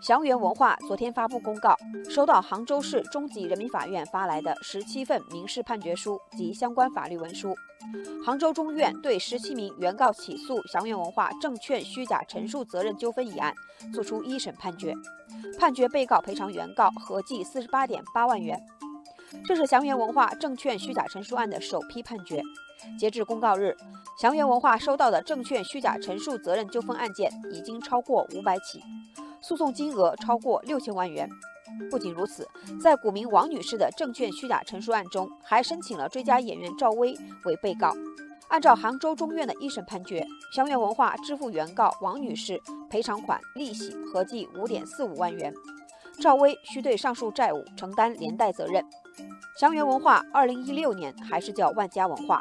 祥源文化昨天发布公告，收到杭州市中级人民法院发来的十七份民事判决书及相关法律文书。杭州中院对十七名原告起诉祥源文化证券虚假陈述责任纠纷一案作出一审判决，判决被告赔偿原告合计四十八点八万元。这是祥源文化证券虚假陈述案的首批判决。截至公告日，祥源文化收到的证券虚假陈述责任纠纷案件已经超过五百起。诉讼金额超过六千万元。不仅如此，在股民王女士的证券虚假陈述案中，还申请了追加演员赵薇为被告。按照杭州中院的一审判决，祥源文化支付原告王女士赔偿款、利息合计五点四五万元，赵薇需对上述债务承担连带责任。祥源文化二零一六年还是叫万家文化。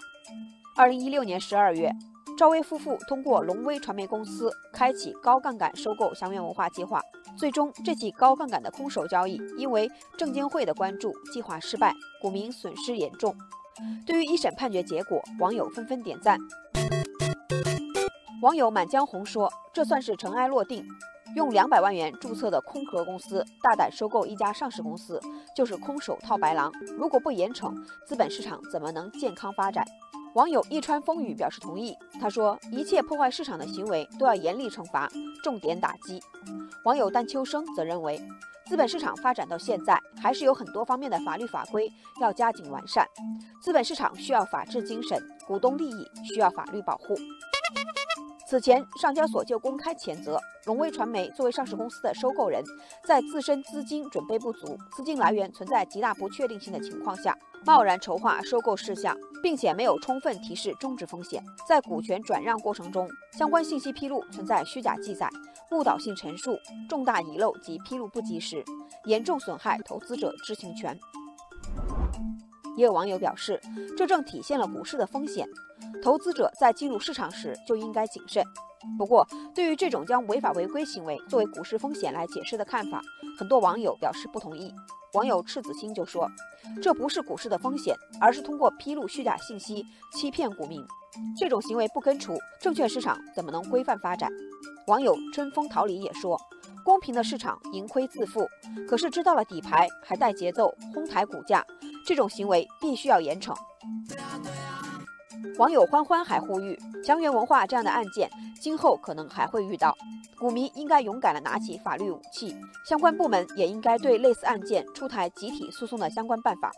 二零一六年十二月。赵薇夫妇通过龙威传媒公司开启高杠杆收购祥源文化计划，最终这起高杠杆的空手交易因为证监会的关注，计划失败，股民损失严重。对于一审判决结果，网友纷纷点赞。网友满江红说：“这算是尘埃落定，用两百万元注册的空壳公司大胆收购一家上市公司，就是空手套白狼。如果不严惩，资本市场怎么能健康发展？”网友一川风雨表示同意。他说：“一切破坏市场的行为都要严厉惩罚，重点打击。”网友丹秋生则认为，资本市场发展到现在，还是有很多方面的法律法规要加紧完善。资本市场需要法治精神，股东利益需要法律保护。此前，上交所就公开谴责龙威传媒作为上市公司的收购人，在自身资金准备不足、资金来源存在极大不确定性的情况下，贸然筹划收购事项，并且没有充分提示终止风险，在股权转让过程中，相关信息披露存在虚假记载、误导性陈述、重大遗漏及披露不及时，严重损害投资者知情权。也有网友表示，这正体现了股市的风险。投资者在进入市场时就应该谨慎。不过，对于这种将违法违规行为作为股市风险来解释的看法，很多网友表示不同意。网友赤子心就说：“这不是股市的风险，而是通过披露虚假信息欺骗股民。这种行为不根除，证券市场怎么能规范发展？”网友春风桃李也说：“公平的市场盈亏自负，可是知道了底牌还带节奏哄抬股价，这种行为必须要严惩。”网友欢欢还呼吁，祥源文化这样的案件今后可能还会遇到，股民应该勇敢地拿起法律武器，相关部门也应该对类似案件出台集体诉讼的相关办法。